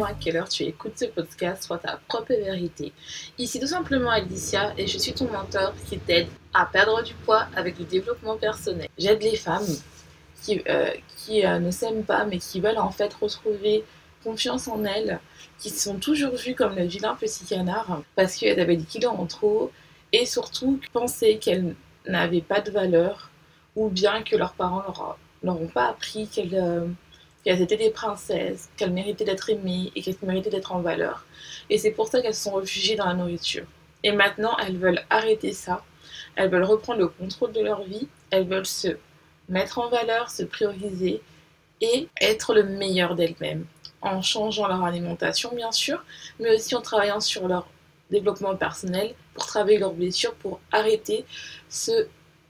à quelle heure tu écoutes ce podcast, soit ta propre vérité. Ici tout simplement Alicia et je suis ton mentor qui t'aide à perdre du poids avec le développement personnel. J'aide les femmes qui, euh, qui euh, ne s'aiment pas mais qui veulent en fait retrouver confiance en elles, qui sont toujours vues comme le vilain petit canard parce qu'elles avaient des kilos en trop et surtout penser qu'elles n'avaient pas de valeur ou bien que leurs parents leur, leur pas appris qu'elles euh, qu'elles étaient des princesses, qu'elles méritaient d'être aimées et qu'elles méritaient d'être en valeur. Et c'est pour ça qu'elles se sont réfugiées dans la nourriture. Et maintenant, elles veulent arrêter ça. Elles veulent reprendre le contrôle de leur vie. Elles veulent se mettre en valeur, se prioriser et être le meilleur d'elles-mêmes. En changeant leur alimentation, bien sûr, mais aussi en travaillant sur leur développement personnel, pour travailler leurs blessures, pour arrêter ce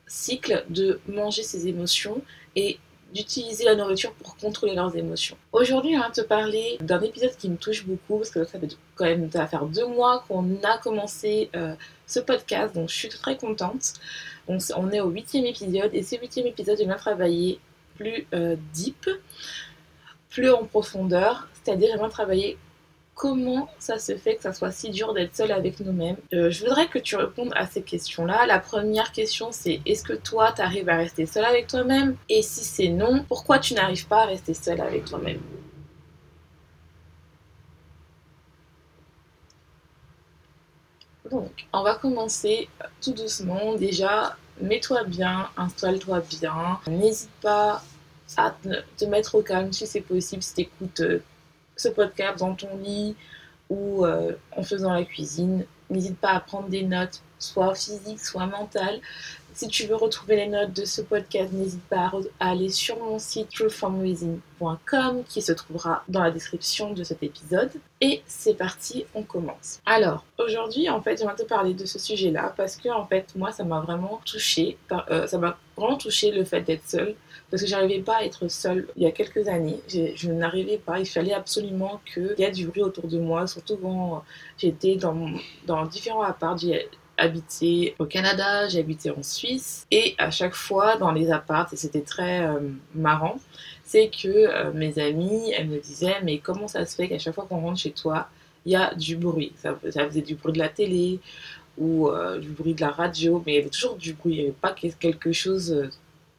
cycle de manger ses émotions et d'utiliser la nourriture pour contrôler leurs émotions. Aujourd'hui, on va te parler d'un épisode qui me touche beaucoup parce que ça fait quand même va deux mois qu'on a commencé euh, ce podcast, donc je suis très contente. On, on est au huitième épisode et ce huitième épisode, je vais travailler plus euh, deep, plus en profondeur, c'est-à-dire vraiment travailler comment ça se fait que ça soit si dur d'être seul avec nous-mêmes euh, Je voudrais que tu répondes à ces questions-là. La première question, c'est est-ce que toi, tu arrives à rester seul avec toi-même? Et si c'est non, pourquoi tu n'arrives pas à rester seul avec toi-même? Donc, on va commencer tout doucement. Déjà, mets-toi bien, installe-toi bien. N'hésite pas à te mettre au calme si c'est possible, si tu écoutes euh, ce podcast dans ton lit ou euh, en faisant la cuisine. N'hésite pas à prendre des notes, soit physiques, soit mentales. Si tu veux retrouver les notes de ce podcast, n'hésite pas à, aller sur mon site truthformreason.com qui se trouvera dans la description de cet épisode. Et c'est parti, on commence. Alors, aujourd'hui, en fait, je vais te parler de ce sujet-là parce que, en fait, moi, ça m'a vraiment touché. Euh, ça m'a vraiment touché le fait d'être seule parce que j'arrivais pas à être seule il y a quelques années. Je n'arrivais pas, il fallait absolument qu'il y ait du bruit autour de moi, surtout quand j'étais dans, dans différents apparts. J'ai habité au Canada, j'ai habité en Suisse et à chaque fois dans les apparts, et c'était très euh, marrant, c'est que euh, mes amies, elles me disaient mais comment ça se fait qu'à chaque fois qu'on rentre chez toi, il y a du bruit. Ça, faisait du bruit de la télé ou euh, du bruit de la radio, mais il y avait toujours du bruit, il n'y avait pas quelque chose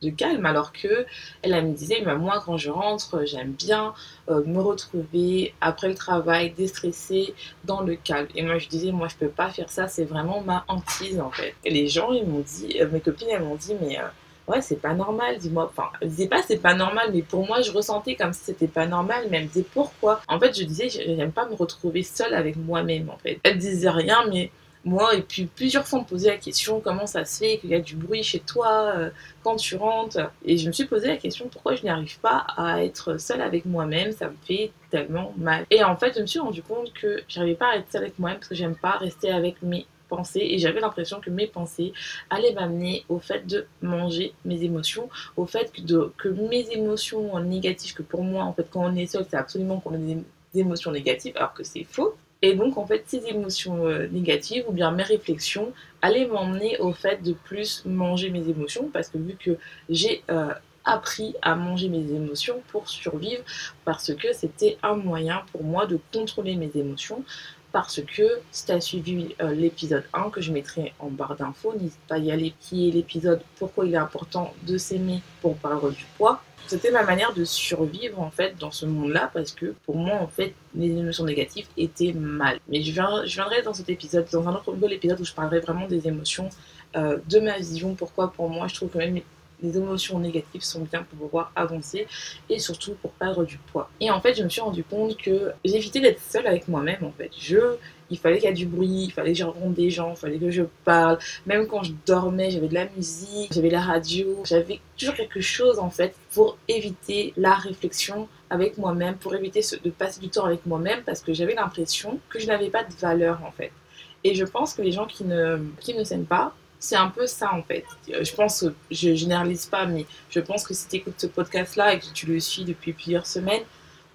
de calme. Alors que elle, me disait mais moi quand je rentre j'aime bien euh, me retrouver après le travail déstressée dans le calme. Et moi je disais moi je peux pas faire ça. C'est vraiment ma hantise en fait. Et les gens ils m'ont dit euh, mes copines elles m'ont dit mais euh, ouais c'est pas normal dis-moi enfin je disais pas c'est pas normal mais pour moi je ressentais comme si c'était pas normal mais elle me disait pourquoi en fait je disais j'aime pas me retrouver seule avec moi-même en fait elle disait rien mais moi, et puis plusieurs fois, on me posait la question comment ça se fait qu'il y a du bruit chez toi euh, quand tu rentres? Et je me suis posé la question pourquoi je n'arrive pas à être seule avec moi-même? Ça me fait tellement mal. Et en fait, je me suis rendu compte que j'arrivais pas à être seule avec moi-même parce que j'aime pas rester avec mes et j'avais l'impression que mes pensées allaient m'amener au fait de manger mes émotions, au fait que mes émotions négatives, que pour moi, en fait, quand on est seul, c'est absolument qu'on a des émotions négatives, alors que c'est faux. Et donc, en fait, ces émotions euh, négatives ou bien mes réflexions allaient m'emmener au fait de plus manger mes émotions parce que vu que j'ai euh, appris à manger mes émotions pour survivre parce que c'était un moyen pour moi de contrôler mes émotions parce que si tu as suivi euh, l'épisode 1 que je mettrai en barre d'infos, n'hésite pas à y aller, qui est l'épisode Pourquoi il est important de s'aimer pour perdre du poids. C'était ma manière de survivre en fait dans ce monde-là parce que pour moi en fait les émotions négatives étaient mal. Mais je, viendrai dans cet épisode, dans un autre nouvel épisode où je parlerai vraiment des émotions, euh, de ma vision, pourquoi pour moi je trouve que même les émotions négatives sont bien pour pouvoir avancer et surtout pour perdre du poids. Et en fait, je me suis rendu compte que j'évitais d'être seule avec moi-même en fait. Il fallait qu'il y ait du bruit, il fallait que je rencontre des gens, il fallait que je parle. Même quand je dormais, j'avais de la musique, j'avais la radio, j'avais toujours quelque chose en fait pour éviter la réflexion avec moi-même, pour éviter de passer du temps avec moi-même parce que j'avais l'impression que je n'avais pas de valeur en fait. Et je pense que les gens qui ne, qui ne s'aiment pas, c'est un peu ça en fait. Euh, je pense, je généralise pas, mais je pense que si tu écoutes ce podcast-là et que tu le suis depuis plusieurs semaines,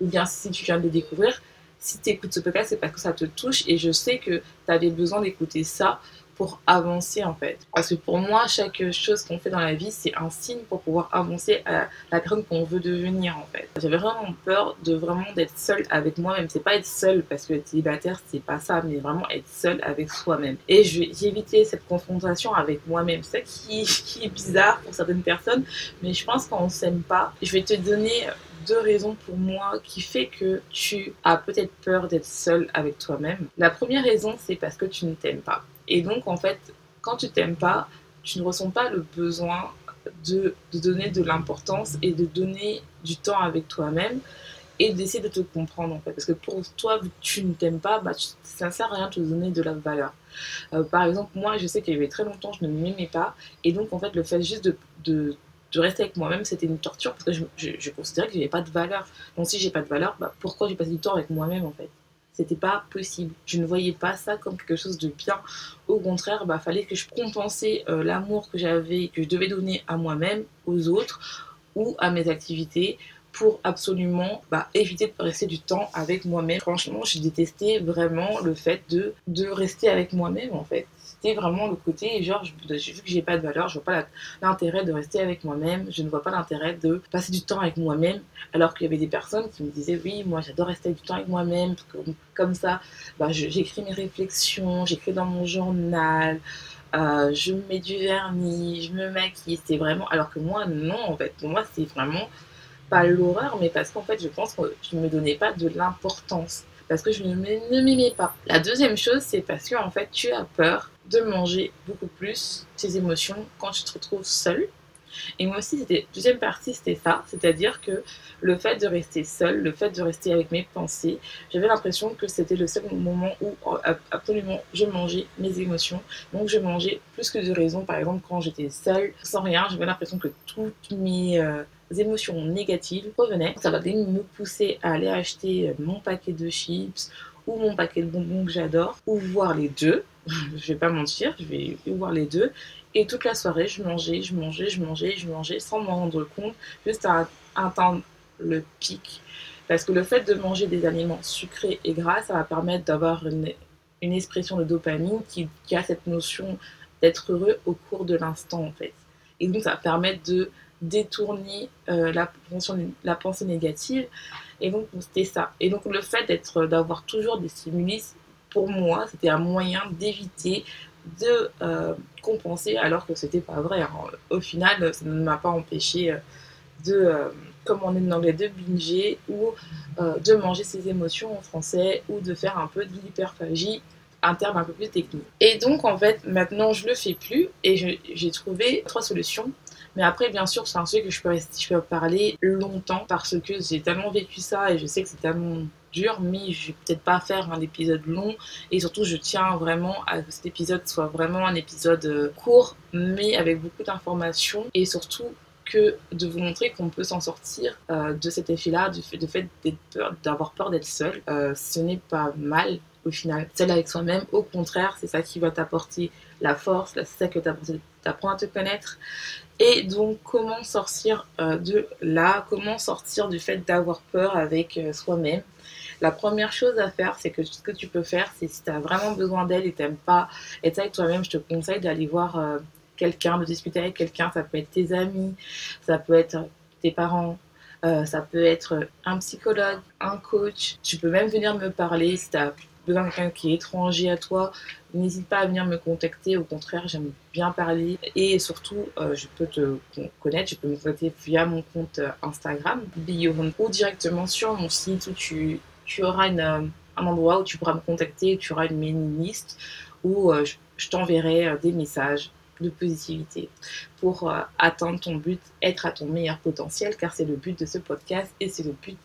ou bien si tu viens de le découvrir, si tu écoutes ce podcast, c'est parce que ça te touche et je sais que tu avais besoin d'écouter ça pour avancer en fait. Parce que pour moi, chaque chose qu'on fait dans la vie, c'est un signe pour pouvoir avancer à la personne qu'on veut devenir en fait. J'avais vraiment peur de vraiment d'être seule avec moi-même. C'est pas être seule parce que être célibataire, c'est pas ça, mais vraiment être seule avec soi-même. Et évité cette confrontation avec moi-même. C'est ça qui, qui est bizarre pour certaines personnes, mais je pense qu'on s'aime pas. Je vais te donner deux raisons pour moi qui fait que tu as peut-être peur d'être seule avec toi-même. La première raison, c'est parce que tu ne t'aimes pas. Et donc, en fait, quand tu t'aimes pas, tu ne ressens pas le besoin de, donner de l'importance et de donner du temps avec toi-même et d'essayer de te comprendre en fait. Parce que pour toi, tu ne t'aimes pas, bah, ça ne sert à rien de te donner de la valeur. Euh, par exemple, moi, je sais qu'il y avait très longtemps, je ne m'aimais pas. Et donc, en fait, le fait juste de, rester avec moi-même, c'était une torture parce que je, je, je considérais que je n'avais pas de valeur. Donc, si j'ai pas de valeur, bah, pourquoi j'ai passé du temps avec moi-même en fait? C'était pas possible. Je ne voyais pas ça comme quelque chose de bien. Au contraire, bah, fallait que je compensais euh, l'amour que j'avais, que je devais donner à moi-même, aux autres ou à mes activités pour absolument bah, éviter de rester du temps avec moi-même. Franchement, j'ai détesté vraiment le fait de, de rester avec moi-même en fait. C'était vraiment le côté, genre, j'ai vu que j'ai pas de valeur, je vois pas l'intérêt de rester avec moi-même, je ne vois pas l'intérêt de passer du temps avec moi-même, alors qu'il y avait des personnes qui me disaient, oui, moi j'adore rester du temps avec moi-même, comme, comme ça, bah, j'écris mes réflexions, j'écris dans mon journal, euh, je me mets du vernis, je me maquille, c'est vraiment. Alors que moi, non, en fait, pour moi, c'est vraiment pas l'horreur, mais parce qu'en fait, je pense que je ne me donnais pas de l'importance. Parce que je ne m'aimais pas. La deuxième chose, c'est parce que en fait, tu as peur de manger beaucoup plus tes émotions quand tu te retrouves seul. Et moi aussi, c'était deuxième partie, c'était ça, c'est-à-dire que le fait de rester seul, le fait de rester avec mes pensées, j'avais l'impression que c'était le seul moment où absolument je mangeais mes émotions. Donc je mangeais plus que de raison. Par exemple, quand j'étais seule, sans rien, j'avais l'impression que toutes mes euh, émotions négatives revenaient. Ça va me pousser à aller acheter mon paquet de chips ou mon paquet de bonbons que j'adore, ou voir les deux. je vais pas mentir, je vais voir les deux. Et toute la soirée, je mangeais, je mangeais, je mangeais, je mangeais sans m'en rendre compte, juste à atteindre le pic. Parce que le fait de manger des aliments sucrés et gras, ça va permettre d'avoir une, expression de dopamine qui, a cette notion d'être heureux au cours de l'instant, en fait. Et donc, ça va permettre de détourner euh, la, pensée négative. Et donc, c'était ça. Et donc, le fait d'avoir toujours des stimuli, pour moi, c'était un moyen d'éviter de euh, compenser, alors que c'était pas vrai. Hein. Au final, ça ne m'a pas empêché euh, de, euh, comme on est en anglais, de binger ou de manger ses émotions en français ou de faire un peu de l'hyperphagie un terme un peu plus technique. Et donc, en fait, maintenant, je le fais plus et j'ai trouvé trois solutions. Mais après, bien sûr, c'est un sujet que je peux, je peux parler longtemps parce que j'ai tellement vécu ça et je sais que c'est tellement mais je vais peut-être pas faire un épisode long. Et surtout, je tiens vraiment à que cet épisode soit vraiment un épisode euh, court, mais avec beaucoup d'informations et surtout que de vous montrer qu'on peut s'en sortir euh, de cet effet-là, du fait, fait d'avoir peur d'être seul. Euh, ce n'est pas mal au final, seul avec soi-même. Au contraire, c'est ça qui va t'apporter la force, c'est ça que t'apprends à te connaître. Et donc, comment sortir de là? Comment sortir du fait d'avoir peur avec soi-même? La première chose à faire, c'est que ce que tu peux faire, c'est si tu as vraiment besoin d'aide et t'aimes pas être avec toi-même, je te conseille d'aller voir euh, quelqu'un, de discuter avec quelqu'un. Ça peut être tes amis, ça peut être tes parents, ça peut être un psychologue, un coach. Tu peux même venir me parler si tu as besoin de quelqu'un qui est étranger à toi, n'hésite pas à venir me contacter. Au contraire, j'aime bien parler. Et surtout, euh, je peux te connaître, je peux me contacter via mon compte euh, Instagram, ou directement sur mon site où tu, tu auras euh, un endroit où tu pourras me contacter, tu auras une mailing list où je, je t'enverrai des messages de positivité pour atteindre ton but, être à ton meilleur potentiel, car c'est le but de ce podcast et c'est le but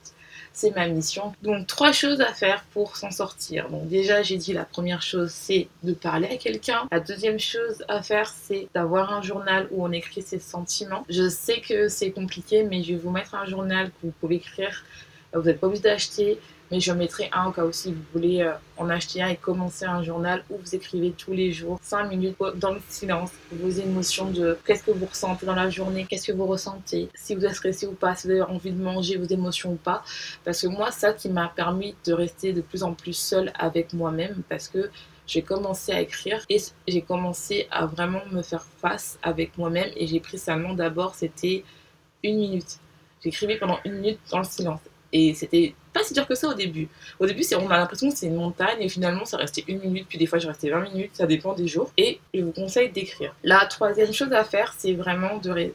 c'est ma mission. Donc trois choses à faire pour s'en sortir. Donc déjà j'ai dit la première chose c'est de parler à quelqu'un. La deuxième chose à faire c'est d'avoir un journal où on écrit ses sentiments. Je sais que c'est compliqué mais je vais vous mettre un journal que vous pouvez écrire. Vous n'êtes pas obligé d'acheter mais je mettrai un au cas où si vous voulez euh, en acheter un et commencer un journal où vous écrivez tous les jours, 5 minutes dans le silence, vos émotions de qu'est-ce que vous ressentez dans la journée, qu'est-ce que vous ressentez, si vous êtes stressé ou pas, si vous avez envie de manger vos émotions ou pas. Parce que moi, ça qui m'a permis de rester de plus en plus seule avec moi-même parce que j'ai commencé à écrire et j'ai commencé à vraiment me faire face avec moi-même et j'ai pris seulement d'abord, c'était une minute. J'écrivais pendant une minute dans le silence. Et c'était pas si dur que ça au début. Au début, on a l'impression que c'est une montagne et finalement, ça restait une minute, puis des fois, je restais 20 minutes, ça dépend des jours. Et je vous conseille d'écrire. La troisième chose à faire, c'est vraiment de,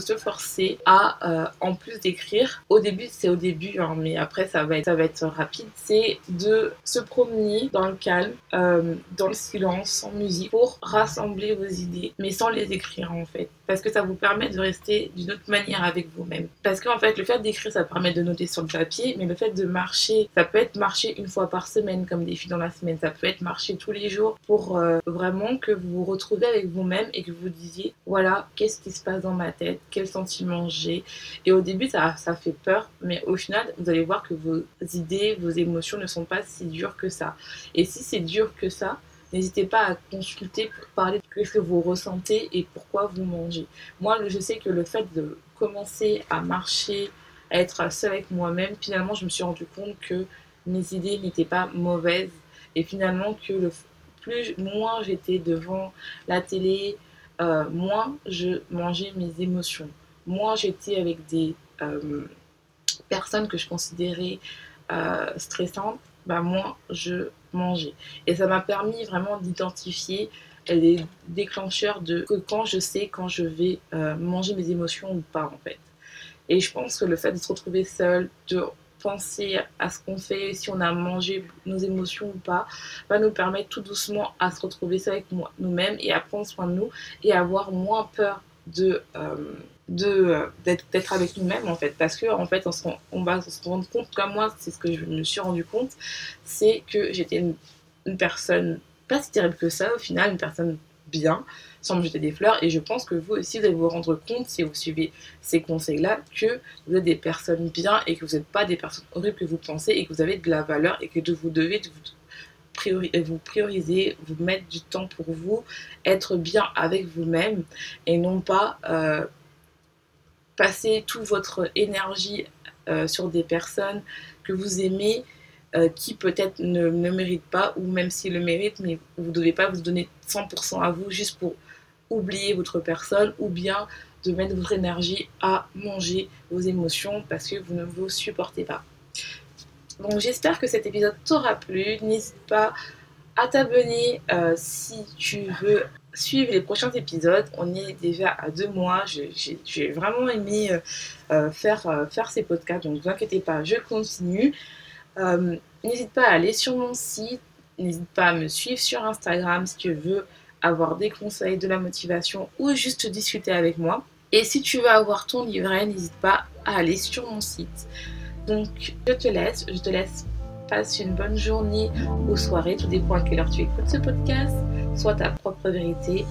se forcer à, euh, en plus d'écrire, au début, c'est au début, hein, mais après, ça va être, ça va être rapide, c'est de se promener dans le calme, euh, dans le silence, sans musique, pour rassembler vos idées, mais sans les écrire en fait. Parce que ça vous permet de rester d'une autre manière avec vous-même. Parce qu'en fait, le fait d'écrire, ça permet de noter sur le papier, mais le fait de marcher, ça peut être marcher une fois par semaine comme défi dans la semaine, ça peut être marcher tous les jours pour euh, vraiment que vous vous retrouvez avec vous-même et que vous disiez voilà, qu'est-ce qui se passe dans ma tête, quels sentiments j'ai? Et au début, ça, ça fait peur, mais au final, vous allez voir que vos idées, vos émotions ne sont pas si dures que ça. Et si c'est dur que ça, N'hésitez pas à consulter pour parler de ce que vous ressentez et pourquoi vous mangez. Moi, je sais que le fait de commencer à marcher être seule avec moi-même, finalement, je me suis rendu compte que mes idées n'étaient pas mauvaises et finalement que le plus moins j'étais devant la télé, euh, moins je mangeais mes émotions, moins j'étais avec des euh, personnes que je considérais euh, stressantes, bah moins je mangeais. Et ça m'a permis vraiment d'identifier les déclencheurs de que quand je sais quand je vais manger mes émotions ou pas en fait. Et je pense que le fait de se retrouver seul, de penser à ce qu'on fait, si on a mangé nos émotions ou pas, va nous permettre tout doucement à se retrouver seul avec nous-mêmes et à prendre soin de nous et avoir moins peur de euh, de d'être avec nous-mêmes en fait. Parce que en fait on se, on va se rendre compte comme moi c'est ce que je me suis rendu compte c'est que j'étais une, personne pas si terrible que ça au final une personne bien sans me jeter des fleurs. Et je pense que vous aussi, vous allez vous rendre compte, si vous suivez ces conseils-là, que vous êtes des personnes bien et que vous n'êtes pas des personnes horribles que vous pensez et que vous avez de la valeur et que vous devez vous, vous prioriser, vous mettre du temps pour vous, être bien avec vous-même et non pas euh, passer toute votre énergie euh, sur des personnes que vous aimez. Euh, qui peut-être ne, ne méritent pas, ou même s'ils le méritent, mais vous ne devez pas vous donner 100% à vous juste pour oublier votre personne ou bien de mettre votre énergie à manger vos émotions parce que vous ne vous supportez pas. Donc j'espère que cet épisode t'aura plu. N'hésite pas à t'abonner euh, si tu veux suivre les prochains épisodes. On est déjà à deux mois. J'ai vraiment aimé euh, euh, faire, faire ces podcasts. Donc ne vous inquiétez pas, je continue. N'hésite pas à aller sur mon site. N'hésite pas à me suivre sur Instagram si tu veux avoir des conseils, de la motivation ou juste discuter avec moi. Et si tu veux avoir ton livret, n'hésite pas à aller sur mon site. Donc, je te laisse, je te laisse passer une bonne journée ou soirée, tout dépend à quelle heure tu écoutes ce podcast, soit ta propre vérité.